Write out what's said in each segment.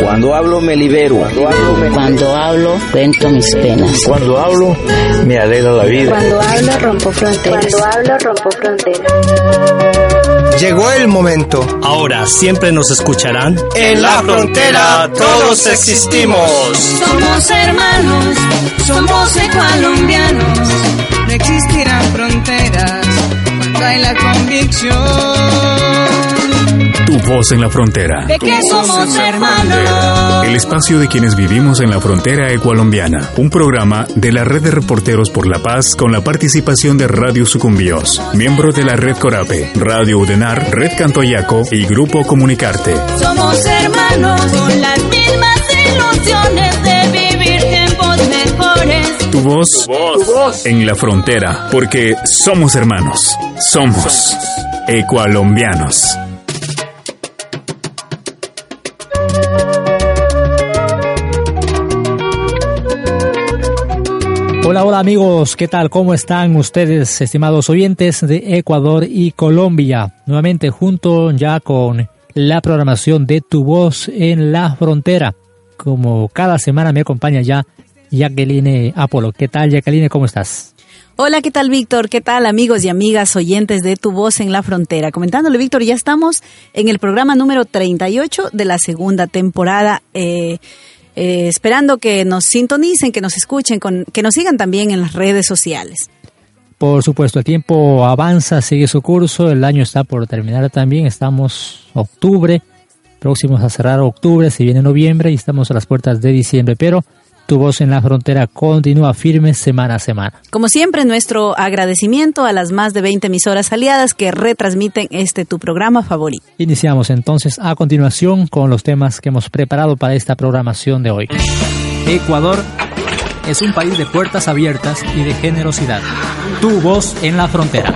Cuando hablo me libero. Cuando hablo, me Cuando hablo cuento mis penas. Cuando hablo me alegra la vida. Cuando hablo rompo fronteras. Cuando hablo rompo fronteras. Llegó el momento. Ahora siempre nos escucharán. En la frontera todos existimos. Somos hermanos, somos colombianos. No existirán fronteras cuando hay la convicción. Tu voz en la frontera. De que somos hermanos. El espacio de quienes vivimos en la frontera ecualombiana. Un programa de la Red de Reporteros por la Paz con la participación de Radio Sucumbíos, miembro de la Red Corape, Radio Udenar, Red Cantoyaco y Grupo Comunicarte. Somos hermanos con las mismas ilusiones de vivir tiempos mejores. Tu voz, en la frontera, porque somos hermanos. Somos ecualombianos. Hola, hola amigos, ¿qué tal? ¿Cómo están ustedes, estimados oyentes de Ecuador y Colombia? Nuevamente junto ya con la programación de Tu Voz en la Frontera. Como cada semana me acompaña ya Jacqueline Apolo. ¿Qué tal, Jacqueline? ¿Cómo estás? Hola, ¿qué tal, Víctor? ¿Qué tal, amigos y amigas oyentes de Tu Voz en la Frontera? Comentándole, Víctor, ya estamos en el programa número 38 de la segunda temporada. Eh, eh, esperando que nos sintonicen, que nos escuchen, con, que nos sigan también en las redes sociales. Por supuesto, el tiempo avanza, sigue su curso, el año está por terminar también, estamos octubre, próximos a cerrar octubre, se viene noviembre y estamos a las puertas de diciembre, pero tu voz en la frontera continúa firme semana a semana. Como siempre, nuestro agradecimiento a las más de 20 emisoras aliadas que retransmiten este tu programa favorito. Iniciamos entonces a continuación con los temas que hemos preparado para esta programación de hoy. Ecuador es un país de puertas abiertas y de generosidad. Tu voz en la frontera.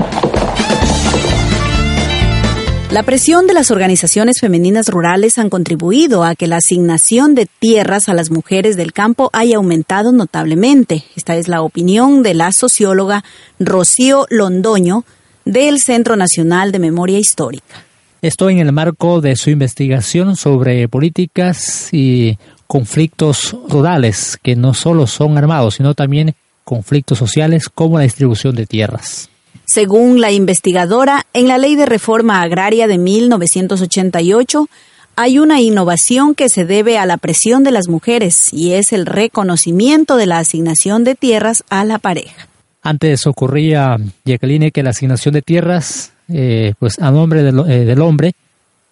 La presión de las organizaciones femeninas rurales han contribuido a que la asignación de tierras a las mujeres del campo haya aumentado notablemente. Esta es la opinión de la socióloga Rocío Londoño del Centro Nacional de Memoria Histórica. Esto en el marco de su investigación sobre políticas y conflictos rurales que no solo son armados, sino también conflictos sociales como la distribución de tierras. Según la investigadora, en la Ley de Reforma Agraria de 1988 hay una innovación que se debe a la presión de las mujeres y es el reconocimiento de la asignación de tierras a la pareja. Antes ocurría, Jacqueline, que la asignación de tierras, eh, pues a nombre eh, del hombre,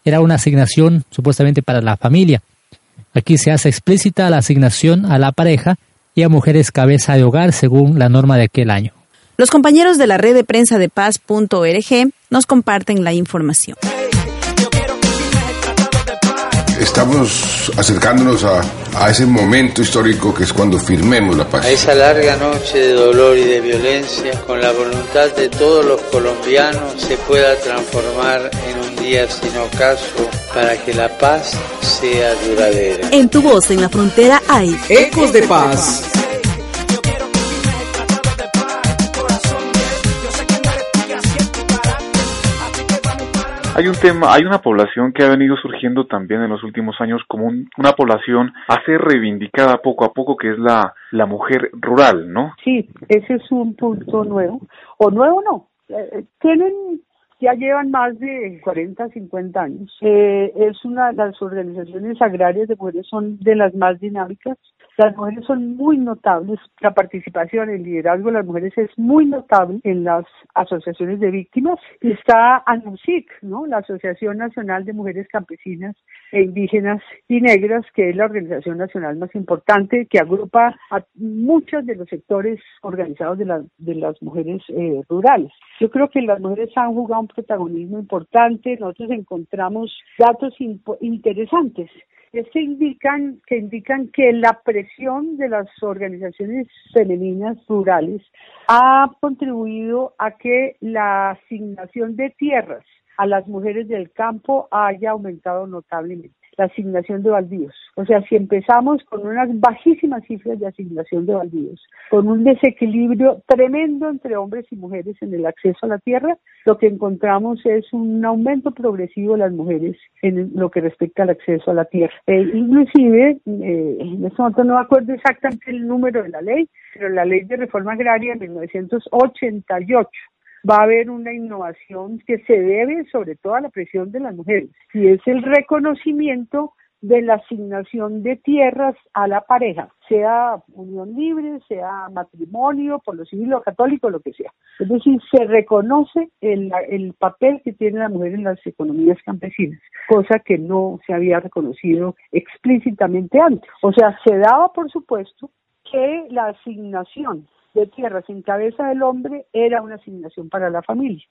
era una asignación supuestamente para la familia. Aquí se hace explícita la asignación a la pareja y a mujeres cabeza de hogar según la norma de aquel año. Los compañeros de la red de prensa de paz.org nos comparten la información. Estamos acercándonos a, a, ese momento histórico que es cuando firmemos la paz. A esa larga noche de dolor y de violencia, con la voluntad de todos los colombianos, se pueda transformar en un día sin ocaso para que la paz sea duradera. En tu voz en la frontera hay Ecos de Paz. Hay un tema, hay una población que ha venido surgiendo también en los últimos años como un, una población a ser reivindicada poco a poco, que es la, la mujer rural, ¿no? Sí, ese es un punto nuevo. O nuevo no. Eh, tienen, ya llevan más de 40, 50 años. Eh, es una las organizaciones agrarias de mujeres son de las más dinámicas. Las mujeres son muy notables, la participación, el liderazgo de las mujeres es muy notable en las asociaciones de víctimas. Está ANUSIC, ¿no? la Asociación Nacional de Mujeres Campesinas e Indígenas y Negras, que es la organización nacional más importante que agrupa a muchos de los sectores organizados de, la, de las mujeres eh, rurales. Yo creo que las mujeres han jugado un protagonismo importante, nosotros encontramos datos interesantes indican que indican que la presión de las organizaciones femeninas rurales ha contribuido a que la asignación de tierras a las mujeres del campo haya aumentado notablemente la asignación de baldíos. O sea, si empezamos con unas bajísimas cifras de asignación de baldíos, con un desequilibrio tremendo entre hombres y mujeres en el acceso a la tierra, lo que encontramos es un aumento progresivo de las mujeres en lo que respecta al acceso a la tierra. Eh, inclusive, eh, en este momento no me acuerdo exactamente el número de la ley, pero la ley de reforma agraria de 1988 va a haber una innovación que se debe sobre todo a la presión de las mujeres y es el reconocimiento de la asignación de tierras a la pareja, sea unión libre, sea matrimonio, por lo civil o católico, lo que sea. Es decir, se reconoce el, el papel que tiene la mujer en las economías campesinas, cosa que no se había reconocido explícitamente antes. O sea, se daba, por supuesto, que la asignación de tierras en cabeza del hombre era una asignación para la familia.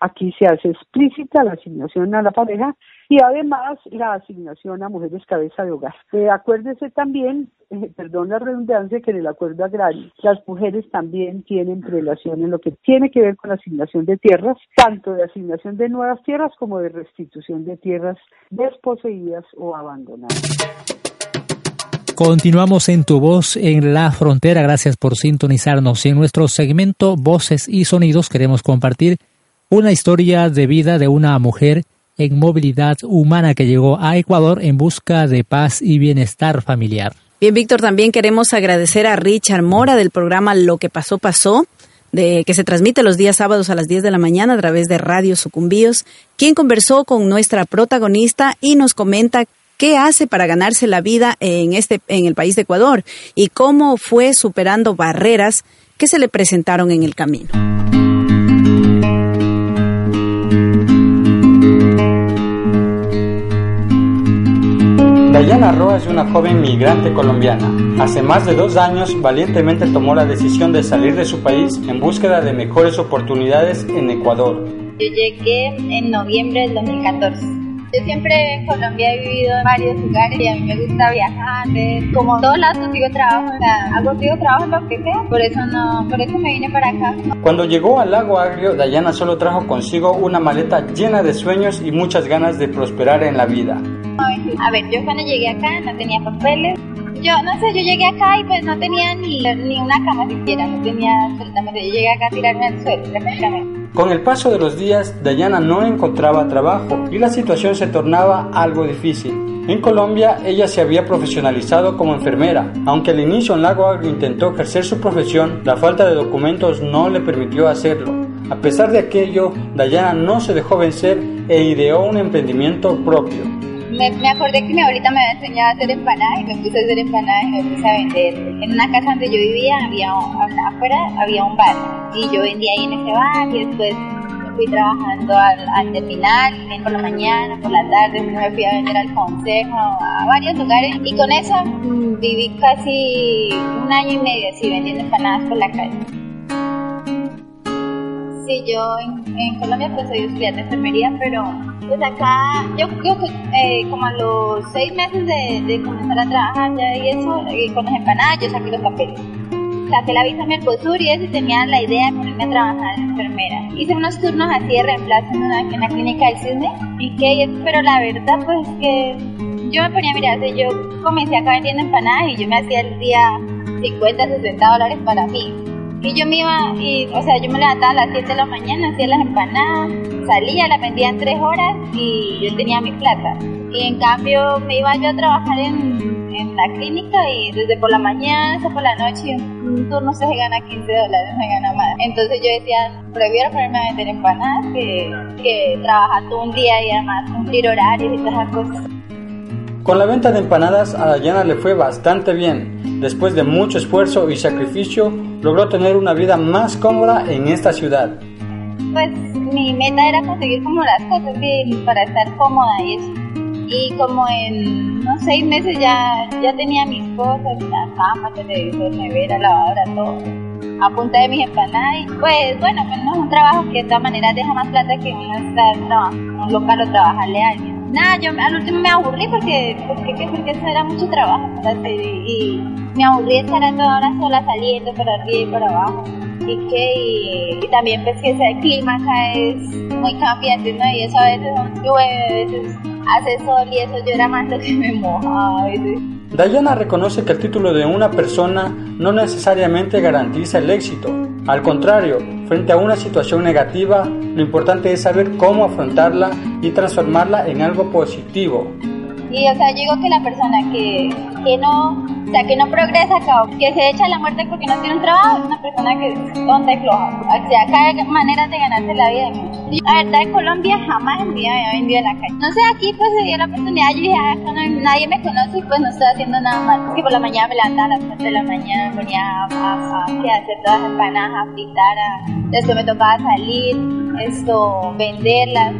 Aquí se hace explícita la asignación a la pareja y además la asignación a mujeres cabeza de hogar. Eh, acuérdese también, eh, perdón la redundancia, que en el acuerdo agrario las mujeres también tienen relación en lo que tiene que ver con la asignación de tierras, tanto de asignación de nuevas tierras como de restitución de tierras desposeídas o abandonadas. Continuamos en Tu Voz en la Frontera. Gracias por sintonizarnos. En nuestro segmento Voces y Sonidos queremos compartir una historia de vida de una mujer en movilidad humana que llegó a Ecuador en busca de paz y bienestar familiar. Bien, Víctor, también queremos agradecer a Richard Mora del programa Lo que pasó, pasó, de, que se transmite los días sábados a las 10 de la mañana a través de Radio Sucumbíos, quien conversó con nuestra protagonista y nos comenta qué hace para ganarse la vida en este en el país de Ecuador y cómo fue superando barreras que se le presentaron en el camino. Dayana Roa es una joven migrante colombiana. Hace más de dos años valientemente tomó la decisión de salir de su país en búsqueda de mejores oportunidades en Ecuador. Yo llegué en noviembre del 2014 yo siempre en Colombia he vivido en varios lugares y a mí me gusta viajar, como todos lados consigo trabajo, o sea, hago consigo trabajo lo que sea, por eso no, por eso me vine para acá. Cuando llegó al lago Agrio, Dayana solo trajo consigo una maleta llena de sueños y muchas ganas de prosperar en la vida. A ver, yo cuando llegué acá no tenía papeles, yo no sé, yo llegué acá y pues no tenía ni, ni una cama siquiera, no tenía absolutamente, yo llegué acá a tirarme al suelo prácticamente. Con el paso de los días, Dayana no encontraba trabajo y la situación se tornaba algo difícil. En Colombia, ella se había profesionalizado como enfermera. Aunque al inicio en Lago intentó ejercer su profesión, la falta de documentos no le permitió hacerlo. A pesar de aquello, Dayana no se dejó vencer e ideó un emprendimiento propio me, acordé que mi abuelita me había enseñado a hacer empanadas y me puse a hacer empanadas y me puse a vender. En una casa donde yo vivía, había afuera había un bar y yo vendía ahí en ese bar y después fui trabajando al, terminal, por la mañana, por la tarde, me fui a vender al consejo, a varios lugares y con eso viví casi un año y medio así vendiendo empanadas por la calle. Sí, yo en, en Colombia pues soy estudiante de enfermería, pero pues acá, yo creo que eh, como a los seis meses de, comenzar a trabajar ya y eso, eh, con las empanadas, yo saqué los papeles. Saqué la visa Mercosur y eso tenía la idea de ponerme a trabajar de enfermera. Hice unos turnos así de reemplazo en, una, en la clínica del Cisne y que, pero la verdad pues que yo me ponía a mirar, yo comencé acá vendiendo empanadas y yo me hacía el día 50, 60 dólares para mí y yo me iba, y, o sea, yo me levantaba a las 7 de la mañana, hacía las empanadas, salía, las vendía en 3 horas y yo tenía mi plata. Y en cambio me iba yo a trabajar en, en la clínica y desde por la mañana hasta por la noche un turno se gana 15 dólares, no se gana más. Entonces yo decía, prefiero ponerme a vender empanadas que, que trabajar todo un día y además cumplir horarios y todas esas cosas. Con la venta de empanadas a Dayana le fue bastante bien. Después de mucho esfuerzo y sacrificio, logró tener una vida más cómoda en esta ciudad. Pues mi meta era conseguir como las cosas para estar cómoda y eso. Y como en unos seis meses ya, ya tenía mis cosas, la cama, televisor, nevera, lavadora, todo a punta de mis empanadas. Y pues bueno, pues no es un trabajo que de todas maneras deja más plata que uno estar trabajando en un local o trabajarle a alguien. nada, yo al último me aburrí porque, porque, porque eso era mucho trabajo y, y, me aburrí estar toda hora sola saliendo para arriba y para abajo. Y que y, también pues que ese clima acá es muy cambiante, ¿no? Y eso a veces llueve, a veces hace sol y eso yo era más lo que me mojaba a veces. Dayana reconoce que el título de una persona no necesariamente garantiza el éxito. Al contrario, frente a una situación negativa, lo importante es saber cómo afrontarla y transformarla en algo positivo. Y o sea, yo digo que la persona que, que no, o sea, que no progresa, que se echa a la muerte porque no tiene un trabajo, es una persona que es tonta y floja. O sea, acá hay maneras de ganarse la vida. La verdad, en Colombia jamás en vida había vendido en la calle. No sé, aquí pues se dio la oportunidad, yo dije, ah, nadie me conoce y pues no estoy haciendo nada mal. Que por la mañana me levantaba a las 4 de la mañana, venía a, a, hacer todas las empanadas, a fritar, después me tocaba salir, esto, venderlas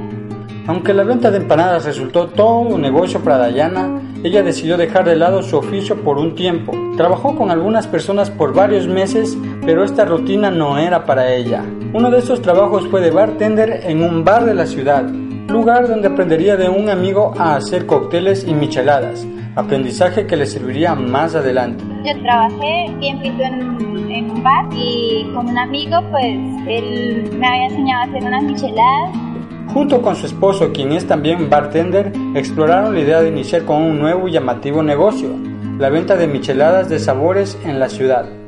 aunque la venta de empanadas resultó todo un negocio para Dayana, ella decidió dejar de lado su oficio por un tiempo. Trabajó con algunas personas por varios meses, pero esta rutina no era para ella. Uno de esos trabajos fue de bartender en un bar de la ciudad, lugar donde aprendería de un amigo a hacer cócteles y micheladas, aprendizaje que le serviría más adelante. Yo trabajé tiempito en, en un bar y con un amigo pues él me había enseñado a hacer unas micheladas Junto con su esposo, quien es también bartender, exploraron la idea de iniciar con un nuevo y llamativo negocio, la venta de micheladas de sabores en la ciudad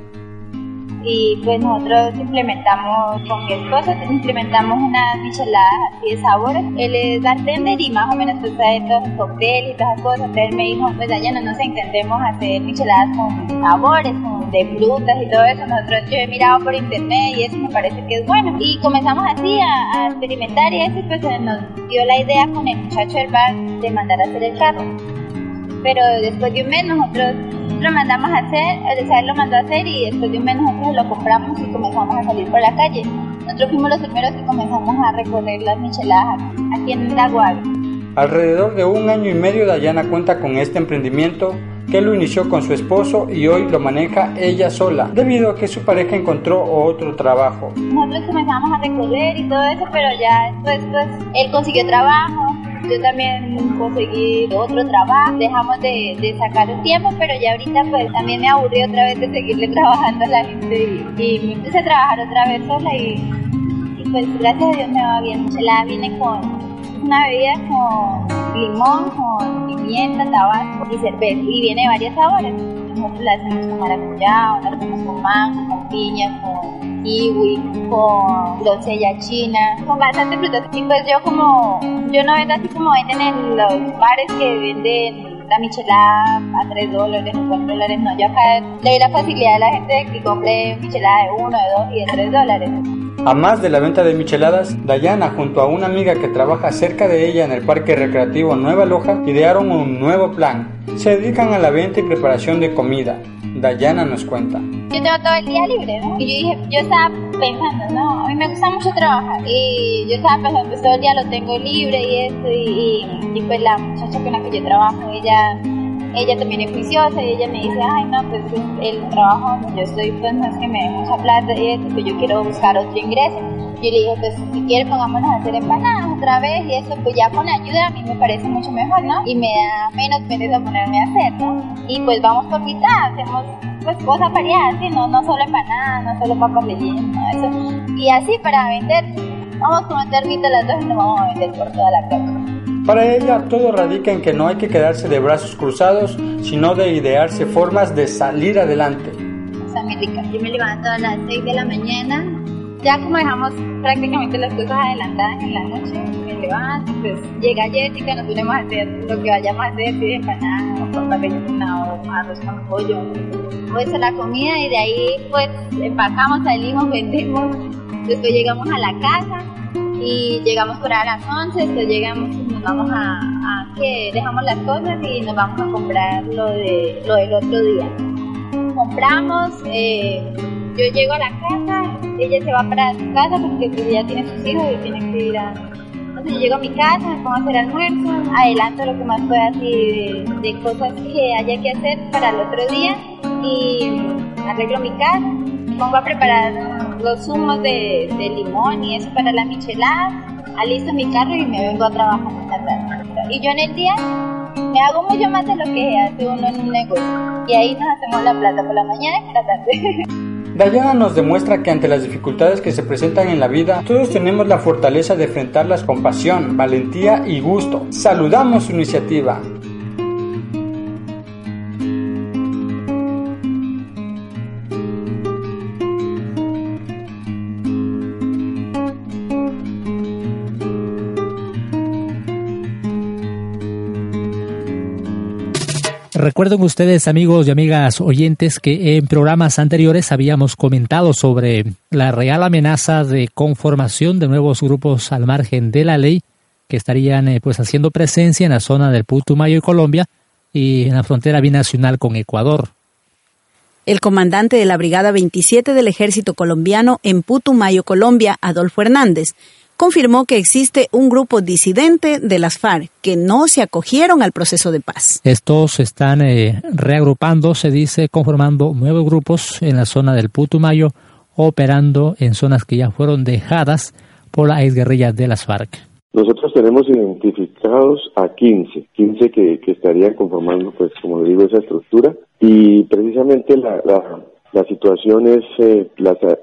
y pues nosotros implementamos con mi esposo, implementamos unas micheladas así de sabores. Él es bartender y más o menos pues trae todos los cócteles y todas las cosas. Entonces él me dijo, pues allá no nos intentemos hacer micheladas con sabores, con de frutas y todo eso. Nosotros yo he mirado por internet y eso me parece que es bueno. Y comenzamos así a, a experimentar y eso pues nos dio la idea con el muchacho del bar de mandar a hacer el carro. Pero después de un mes nosotros lo mandamos a hacer, sea, él lo mandó a hacer y después de un mes nosotros lo compramos y comenzamos a salir por la calle. Nosotros fuimos los primeros que comenzamos a recorrer las micheladas aquí en Daguar. Alrededor de un año y medio Dayana cuenta con este emprendimiento que lo inició con su esposo y hoy lo maneja ella sola, debido a que su pareja encontró otro trabajo. Nosotros comenzamos a recorrer y todo eso, pero ya después pues, él consiguió trabajo, yo también conseguí otro trabajo, dejamos de, sacar un tiempo, pero ya ahorita pues también me aburrí otra vez de seguirle trabajando a la gente y, me empecé a trabajar otra vez sola y, pues gracias a Dios me va bien. La viene con una bebida con limón, con pimienta, tabaco y cerveza y viene de varios sabores. Nosotros la hacemos con maracuyá, con mango, con piña, con kiwi, con grosella china, con bastante frutas. Y pues yo como, yo no vendo así como venden en los bares que venden la michelada a 3 dólares o 4 dólares, no, yo acá le doy la facilidad a la gente de que compre michelada de 1, de 2 y de 3 dólares. A más de la venta de micheladas, Dayana junto a una amiga que trabaja cerca de ella en el parque recreativo Nueva Loja idearon un nuevo plan. Se dedican a la venta y preparación de comida. Dayana nos cuenta. Yo tengo todo el día libre, ¿no? Y yo dije, yo estaba pensando, no, a mí me gusta mucho trabajar. Y yo estaba pensando, pues todo el día lo tengo libre y eso. Y, y, pues la muchacha con la que yo trabajo, ella ella también es juiciosa y ella me dice, ay no, pues el trabajo donde yo estoy pues no es que me dé mucha plata y eso, pues yo quiero buscar otro ingreso. Yo le dije, pues si quieres pongámonos a hacer empanadas otra vez y eso, pues ya con ayuda a mí me parece mucho mejor, ¿no? Y me da menos pereza ponerme a hacer, ¿no? Y pues vamos por mitad, hacemos pues cosas variadas, ¿sí? No, no solo empanadas, no solo papas rellenas, no, eso. Y así para vender, vamos a meter mitad las dos y nos vamos a vender por toda la casa. Para ella todo radica en que no hay que quedarse de brazos cruzados, sino de idearse formas de salir adelante. Muy rica. Yo me levanto a las 6 de la mañana, ya como dejamos prácticamente las cosas adelantadas en la noche, me levanto, pues llega Jessica, nos ponemos a hacer lo que vayamos a hacer, si empanadas, o rellena o arroz con pollo, o eso la comida y de ahí pues empacamos, salimos, vendemos, después llegamos a la casa y llegamos por a las 11, después llegamos vamos a, que dejamos las cosas y nos vamos a comprar lo, de, lo del otro día. Compramos, eh, yo llego a la casa, ella se va para su casa porque pues, ella tiene sus hijos y tiene que ir a... Entonces yo llego a mi casa, me pongo a hacer almuerzo, adelanto lo que más pueda así de, cosas que haya que hacer para el otro día y arreglo mi casa, pongo a preparar los zumos de, de limón y eso para la michelada alisto mi carro y me vengo a trabajar y yo en el día me hago mucho más de lo que hace uno en un negocio. Y ahí nos hacemos la plata por la mañana y por la tarde. Dayana nos demuestra que ante las dificultades que se presentan en la vida, todos tenemos la fortaleza de enfrentarlas con pasión, valentía y gusto. Saludamos su iniciativa. Recuerden ustedes, amigos y amigas oyentes, que en programas anteriores habíamos comentado sobre la real amenaza de conformación de nuevos grupos al margen de la ley que estarían eh, pues haciendo presencia en la zona del Putumayo y Colombia y en la frontera binacional con Ecuador. El comandante de la Brigada 27 del Ejército colombiano en Putumayo, Colombia, Adolfo Hernández, confirmó que existe un grupo disidente de las FARC que no se acogieron al proceso de paz. Estos están eh, reagrupando, se dice, conformando nuevos grupos en la zona del Putumayo, operando en zonas que ya fueron dejadas por la exguerrilla de las FARC. Nosotros tenemos identificados a 15, 15 que, que estarían conformando, pues como digo, esa estructura. Y precisamente la, la situación es eh,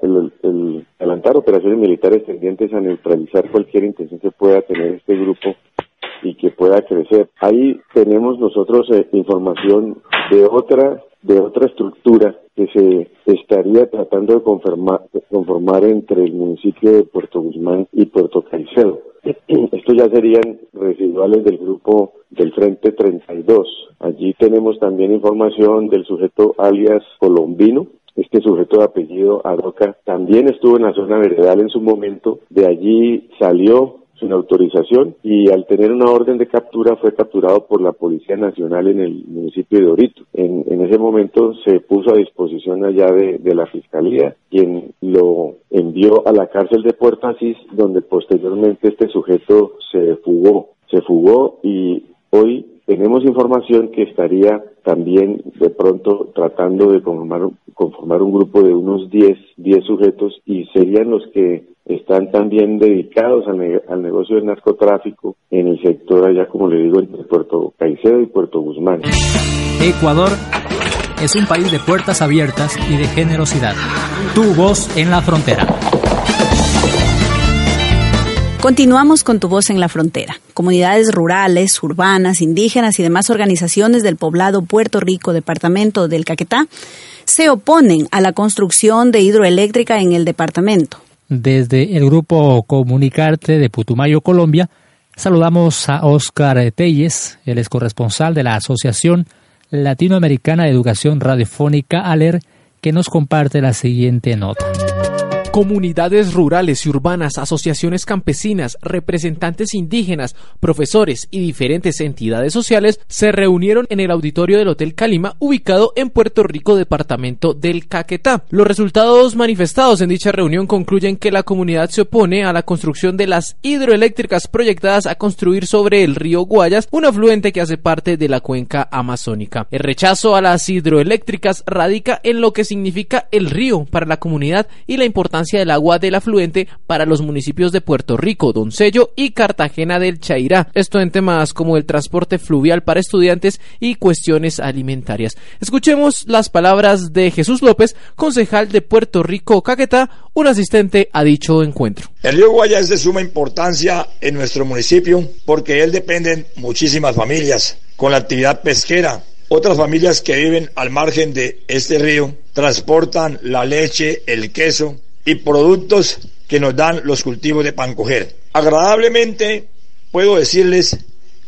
el, adelantar operaciones militares tendientes a neutralizar cualquier intención que pueda tener este grupo y que pueda crecer. Ahí tenemos nosotros eh, información de otra de otra estructura que se estaría tratando de conformar, conformar entre el municipio de Puerto Guzmán y Puerto Caicedo. Estos ya serían residuales del grupo del Frente 32. Allí tenemos también información del sujeto alias Colombino, este sujeto de apellido Aroca también estuvo en la zona veredal en su momento, de allí salió sin autorización y al tener una orden de captura fue capturado por la Policía Nacional en el municipio de Orito. En, ese momento se puso a disposición allá de, de, la Fiscalía, quien lo envió a la cárcel de Puerto Asís, donde posteriormente este sujeto se fugó. Se fugó y hoy tenemos información que estaría también de pronto tratando de conformar, un grupo de unos 10, 10 sujetos y serían los que están también dedicados al, negocio del narcotráfico en el sector allá, como le digo, entre Puerto Caicedo y Puerto Guzmán. Ecuador es un país de puertas abiertas y de generosidad. Tu voz en la frontera. Continuamos con Tu Voz en la Frontera. Comunidades rurales, urbanas, indígenas y demás organizaciones del poblado Puerto Rico, departamento del Caquetá, se oponen a la construcción de hidroeléctrica en el departamento. Desde el grupo Comunicarte de Putumayo, Colombia, saludamos a Oscar Telles, el es corresponsal de la Asociación Latinoamericana de Educación Radiofónica ALER, que nos comparte la siguiente nota. Comunidades rurales y urbanas, asociaciones campesinas, representantes indígenas, profesores y diferentes entidades sociales se reunieron en el auditorio del Hotel Calima ubicado en Puerto Rico, departamento del Caquetá. Los resultados manifestados en dicha reunión concluyen que la comunidad se opone a la construcción de las hidroeléctricas proyectadas a construir sobre el río Guayas, un afluente que hace parte de la cuenca amazónica. El rechazo a las hidroeléctricas radica en lo que significa el río para la comunidad y la importancia del agua del afluente para los municipios de Puerto Rico, Doncello y Cartagena del Chairá. Esto en temas como el transporte fluvial para estudiantes y cuestiones alimentarias. Escuchemos las palabras de Jesús López, concejal de Puerto Rico, Caquetá, un asistente a dicho encuentro. El río Guaya es de suma importancia en nuestro municipio porque él dependen muchísimas familias con la actividad pesquera, otras familias que viven al margen de este río transportan la leche, el queso, y productos que nos dan los cultivos de pancoger. Agradablemente puedo decirles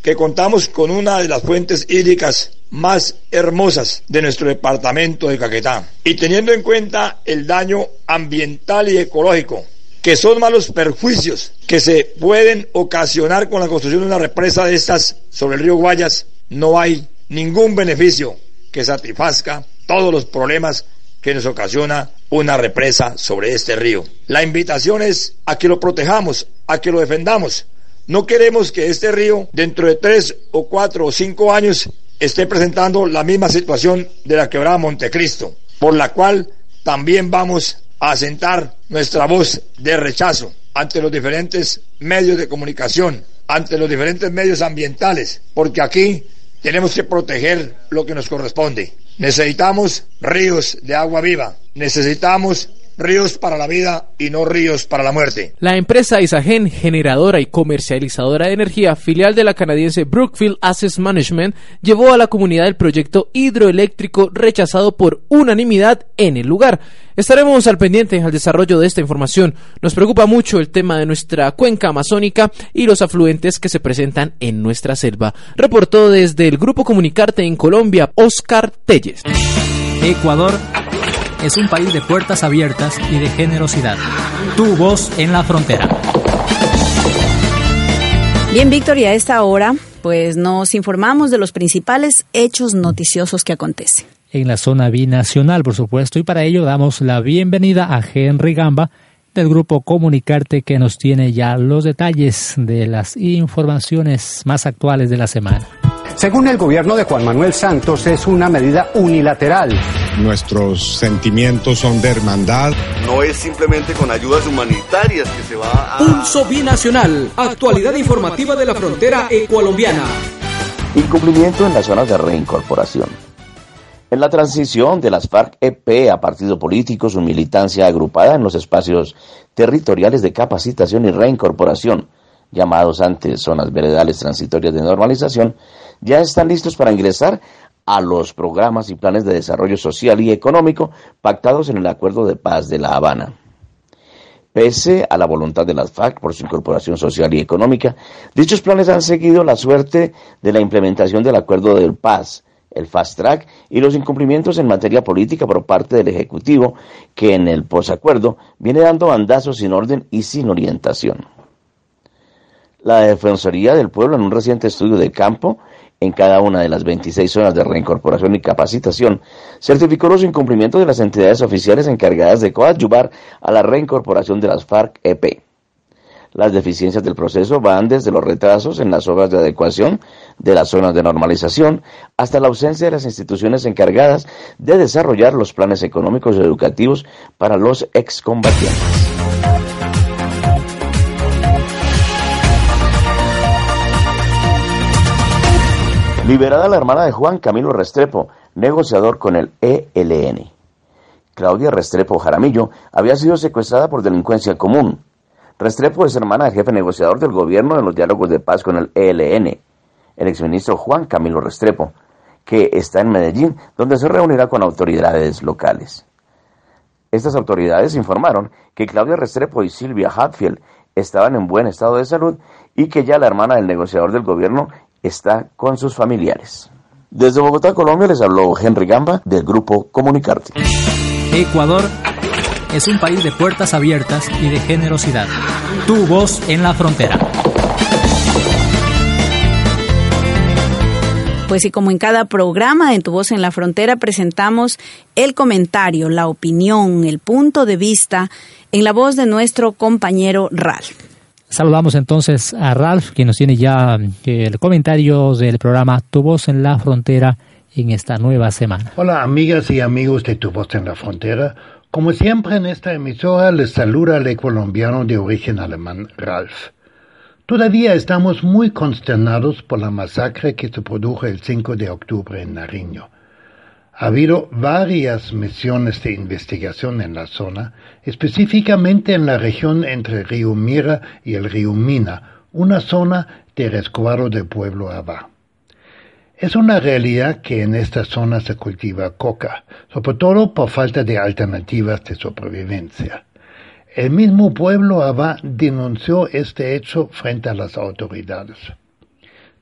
que contamos con una de las fuentes hídricas más hermosas de nuestro departamento de Caquetá. Y teniendo en cuenta el daño ambiental y ecológico, que son malos perjuicios que se pueden ocasionar con la construcción de una represa de estas sobre el río Guayas, no hay ningún beneficio que satisfazca todos los problemas que nos ocasiona una represa sobre este río. La invitación es a que lo protejamos, a que lo defendamos. No queremos que este río dentro de tres o cuatro o cinco años esté presentando la misma situación de la quebrada Montecristo, por la cual también vamos a asentar nuestra voz de rechazo ante los diferentes medios de comunicación ante los diferentes medios ambientales, porque aquí tenemos que proteger lo que nos corresponde. Necesitamos ríos de agua viva, necesitamos ríos para la vida y no ríos para la muerte. La empresa Isagen, generadora y comercializadora de energía, filial de la canadiense Brookfield Asset Management, llevó a la comunidad el proyecto hidroeléctrico rechazado por unanimidad en el lugar. Estaremos al pendiente al desarrollo de esta información. Nos preocupa mucho el tema de nuestra cuenca amazónica y los afluentes que se presentan en nuestra selva. Reportó desde el Grupo Comunicarte en Colombia, Oscar Telles. Ecuador es un país de puertas abiertas y de generosidad. Tu voz en la frontera. Bien, Víctor, y a esta hora, pues nos informamos de los principales hechos noticiosos que acontecen. En la zona binacional, por supuesto, y para ello damos la bienvenida a Henry Gamba del grupo Comunicarte que nos tiene ya los detalles de las informaciones más actuales de la semana. Según el gobierno de Juan Manuel Santos, es una medida unilateral. Nuestros sentimientos son de hermandad. No es simplemente con ayudas humanitarias que se va a... Pulso Binacional, actualidad informativa de la frontera ecualombiana. Incumplimiento en las zonas de reincorporación. En la transición de las FARC-EP a partido político, su militancia agrupada en los espacios territoriales de capacitación y reincorporación, llamados antes zonas veredales transitorias de normalización, ya están listos para ingresar a los programas y planes de desarrollo social y económico pactados en el Acuerdo de Paz de La Habana. Pese a la voluntad de las FARC por su incorporación social y económica, dichos planes han seguido la suerte de la implementación del Acuerdo de Paz, el Fast Track y los incumplimientos en materia política por parte del Ejecutivo, que en el posacuerdo viene dando bandazos sin orden y sin orientación. La Defensoría del Pueblo, en un reciente estudio de campo, en cada una de las 26 zonas de reincorporación y capacitación, certificó los incumplimientos de las entidades oficiales encargadas de coadyuvar a la reincorporación de las FARC-EP. Las deficiencias del proceso van desde los retrasos en las obras de adecuación de las zonas de normalización hasta la ausencia de las instituciones encargadas de desarrollar los planes económicos y educativos para los excombatientes. Liberada la hermana de Juan Camilo Restrepo, negociador con el ELN. Claudia Restrepo Jaramillo había sido secuestrada por delincuencia común. Restrepo es hermana del jefe negociador del gobierno en los diálogos de paz con el ELN, el exministro Juan Camilo Restrepo, que está en Medellín, donde se reunirá con autoridades locales. Estas autoridades informaron que Claudia Restrepo y Silvia Hatfield estaban en buen estado de salud y que ya la hermana del negociador del gobierno está con sus familiares. Desde Bogotá, Colombia, les habló Henry Gamba del grupo Comunicarte. Ecuador es un país de puertas abiertas y de generosidad. Tu voz en la frontera. Pues y como en cada programa en Tu Voz en la Frontera presentamos el comentario, la opinión, el punto de vista en la voz de nuestro compañero Ralph. Saludamos entonces a Ralph, quien nos tiene ya eh, el comentario del programa Tu Voz en la Frontera en esta nueva semana. Hola amigas y amigos de Tu Voz en la Frontera. Como siempre en esta emisora les saluda el colombiano de origen alemán Ralph. Todavía estamos muy consternados por la masacre que se produjo el 5 de octubre en Nariño. Ha habido varias misiones de investigación en la zona, específicamente en la región entre el río Mira y el río Mina, una zona de resguardo del pueblo Abá. Es una realidad que en esta zona se cultiva coca, sobre todo por falta de alternativas de supervivencia. El mismo pueblo Abá denunció este hecho frente a las autoridades.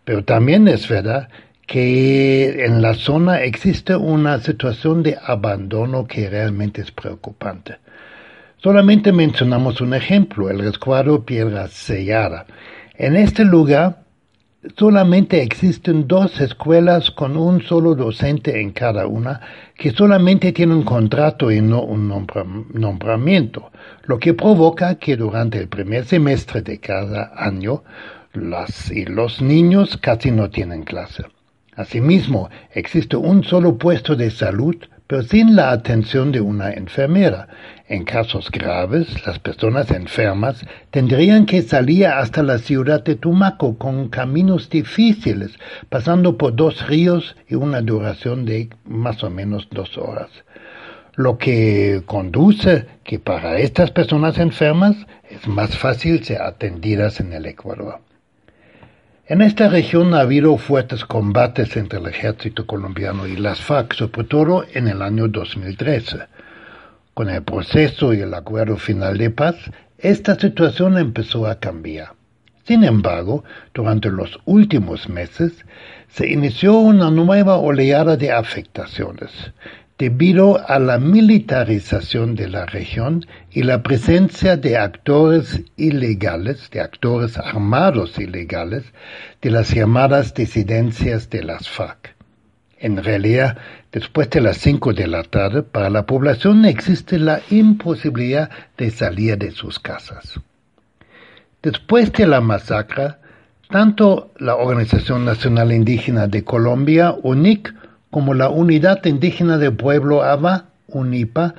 Pero también es verdad que en la zona existe una situación de abandono que realmente es preocupante. Solamente mencionamos un ejemplo, el resguardo Piedra Sellada. En este lugar solamente existen dos escuelas con un solo docente en cada una que solamente tienen un contrato y no un nombramiento, lo que provoca que durante el primer semestre de cada año las y los niños casi no tienen clase. Asimismo, existe un solo puesto de salud pero sin la atención de una enfermera. En casos graves, las personas enfermas tendrían que salir hasta la ciudad de Tumaco con caminos difíciles, pasando por dos ríos y una duración de más o menos dos horas. Lo que conduce que para estas personas enfermas es más fácil ser atendidas en el Ecuador. En esta región ha habido fuertes combates entre el ejército colombiano y las FARC, sobre todo en el año 2013. Con el proceso y el acuerdo final de paz, esta situación empezó a cambiar. Sin embargo, durante los últimos meses se inició una nueva oleada de afectaciones debido a la militarización de la región y la presencia de actores ilegales, de actores armados ilegales, de las llamadas disidencias de las FARC. En realidad, después de las cinco de la tarde, para la población existe la imposibilidad de salir de sus casas. Después de la masacre, tanto la Organización Nacional Indígena de Colombia, UNIC, como la Unidad Indígena del Pueblo ABA, UNIPA,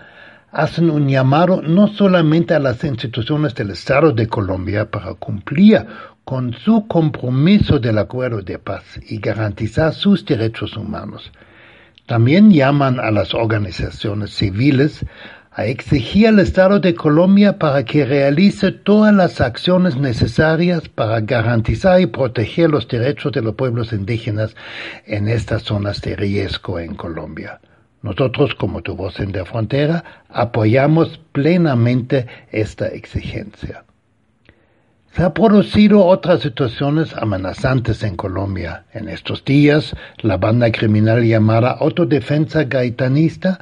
hacen un llamado no solamente a las instituciones del Estado de Colombia para cumplir con su compromiso del acuerdo de paz y garantizar sus derechos humanos. También llaman a las organizaciones civiles a exigir al Estado de Colombia para que realice todas las acciones necesarias para garantizar y proteger los derechos de los pueblos indígenas en estas zonas de riesgo en Colombia. Nosotros, como tu voz en la frontera, apoyamos plenamente esta exigencia. Se han producido otras situaciones amenazantes en Colombia. En estos días, la banda criminal llamada Autodefensa Gaitanista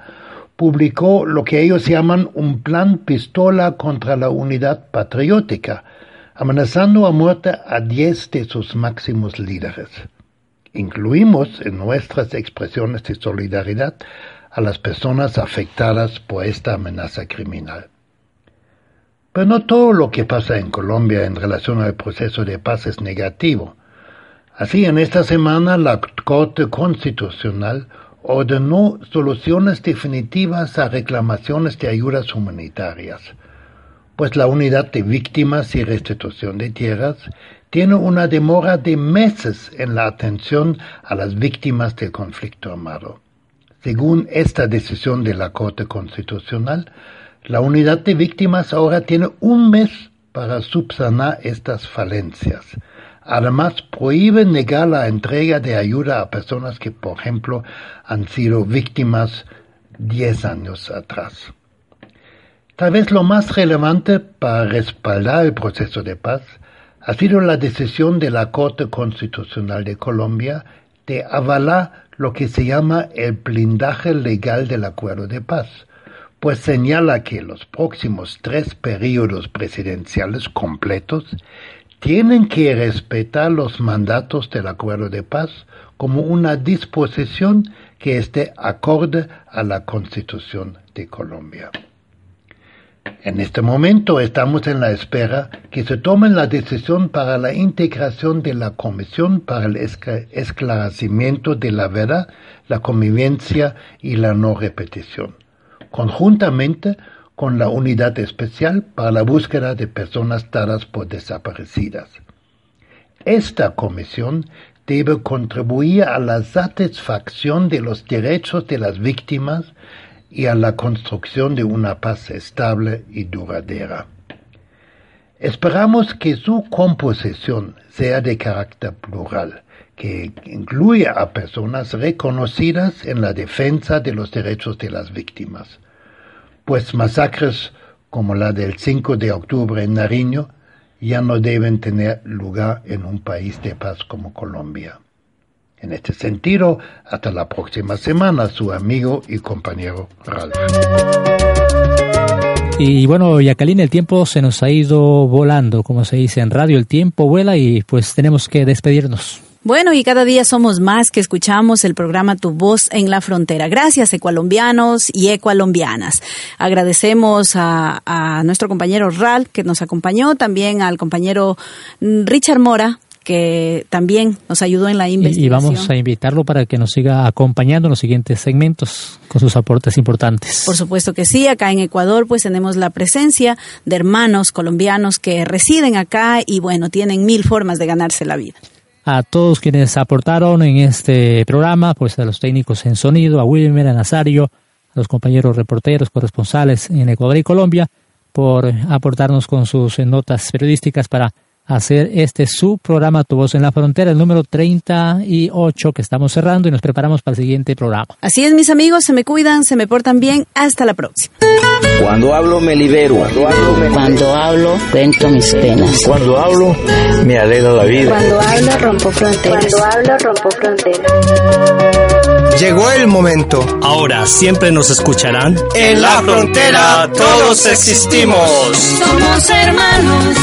publicó lo que ellos llaman un plan pistola contra la unidad patriótica, amenazando a muerte a diez de sus máximos líderes. Incluimos en nuestras expresiones de solidaridad a las personas afectadas por esta amenaza criminal. Pero no todo lo que pasa en Colombia en relación al proceso de paz es negativo. Así, en esta semana la Corte Constitucional ordenó soluciones definitivas a reclamaciones de ayudas humanitarias, pues la unidad de víctimas y restitución de tierras tiene una demora de meses en la atención a las víctimas del conflicto armado. Según esta decisión de la Corte Constitucional, la unidad de víctimas ahora tiene un mes para subsanar estas falencias Además, prohíbe negar la entrega de ayuda a personas que, por ejemplo, han sido víctimas diez años atrás. Tal vez lo más relevante para respaldar el proceso de paz ha sido la decisión de la Corte Constitucional de Colombia de avalar lo que se llama el blindaje legal del acuerdo de paz, pues señala que los próximos tres periodos presidenciales completos tienen que respetar los mandatos del acuerdo de paz como una disposición que esté acorde a la Constitución de Colombia. En este momento estamos en la espera que se tome la decisión para la integración de la Comisión para el esclarecimiento de la verdad, la convivencia y la no repetición. Conjuntamente con la Unidad Especial para la Búsqueda de Personas Dadas por Desaparecidas. Esta comisión debe contribuir a la satisfacción de los derechos de las víctimas y a la construcción de una paz estable y duradera. Esperamos que su composición sea de carácter plural, que incluya a personas reconocidas en la defensa de los derechos de las víctimas pues masacres como la del 5 de octubre en Nariño ya no deben tener lugar en un país de paz como Colombia. En este sentido, hasta la próxima semana, su amigo y compañero Ralph. Y bueno, Yacalín, el tiempo se nos ha ido volando, como se dice en radio, el tiempo vuela y pues tenemos que despedirnos. Bueno, y cada día somos más que escuchamos el programa Tu Voz en la Frontera. Gracias, ecualombianos y ecualombianas. Agradecemos a, nuestro compañero Ral, que nos acompañó, también al compañero Richard Mora, que también nos ayudó en la investigación. Y, vamos a invitarlo para que nos siga acompañando en los siguientes segmentos con sus aportes importantes. Por supuesto que sí, acá en Ecuador pues tenemos la presencia de hermanos colombianos que residen acá y bueno, tienen mil formas de ganarse la vida a todos quienes aportaron en este programa, pues a los técnicos en sonido, a Wilmer, a Nazario, a los compañeros reporteros, corresponsales en Ecuador y Colombia, por aportarnos con sus notas periodísticas para hacer este su programa Tu Voz en la Frontera, el número 38 que estamos cerrando y nos preparamos para el siguiente programa. Así es, mis amigos, se me cuidan, se me portan bien. Hasta la próxima. Cuando hablo me libero. Cuando hablo, me Cuando hablo cuento mis penas. Cuando hablo me alegra la vida. Cuando hablo rompo fronteras. Cuando hablo rompo fronteras. Llegó el momento. Ahora siempre nos escucharán. En la frontera todos existimos. Somos hermanos,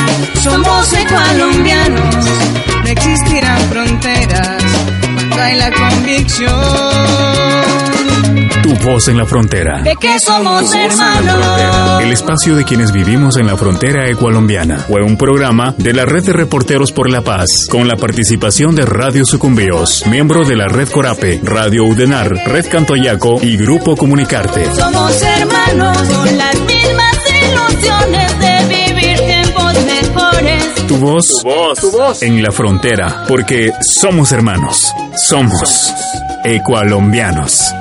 somos colombianos. No existirán fronteras cuando hay la convicción. Tu voz en la frontera. De que somos hermanos. El espacio de quienes vivimos en la frontera ecualombiana. Fue un programa de la Red de Reporteros por la Paz, con la participación de Radio Sucumbíos, miembro de la Red Corape, Radio Udenar, Red Cantoyaco y Grupo Comunicarte. Somos hermanos con las mismas ilusiones de vivir tiempos mejores. Tu voz, tu voz, tu voz. en la frontera, porque somos hermanos, somos ecualombianos.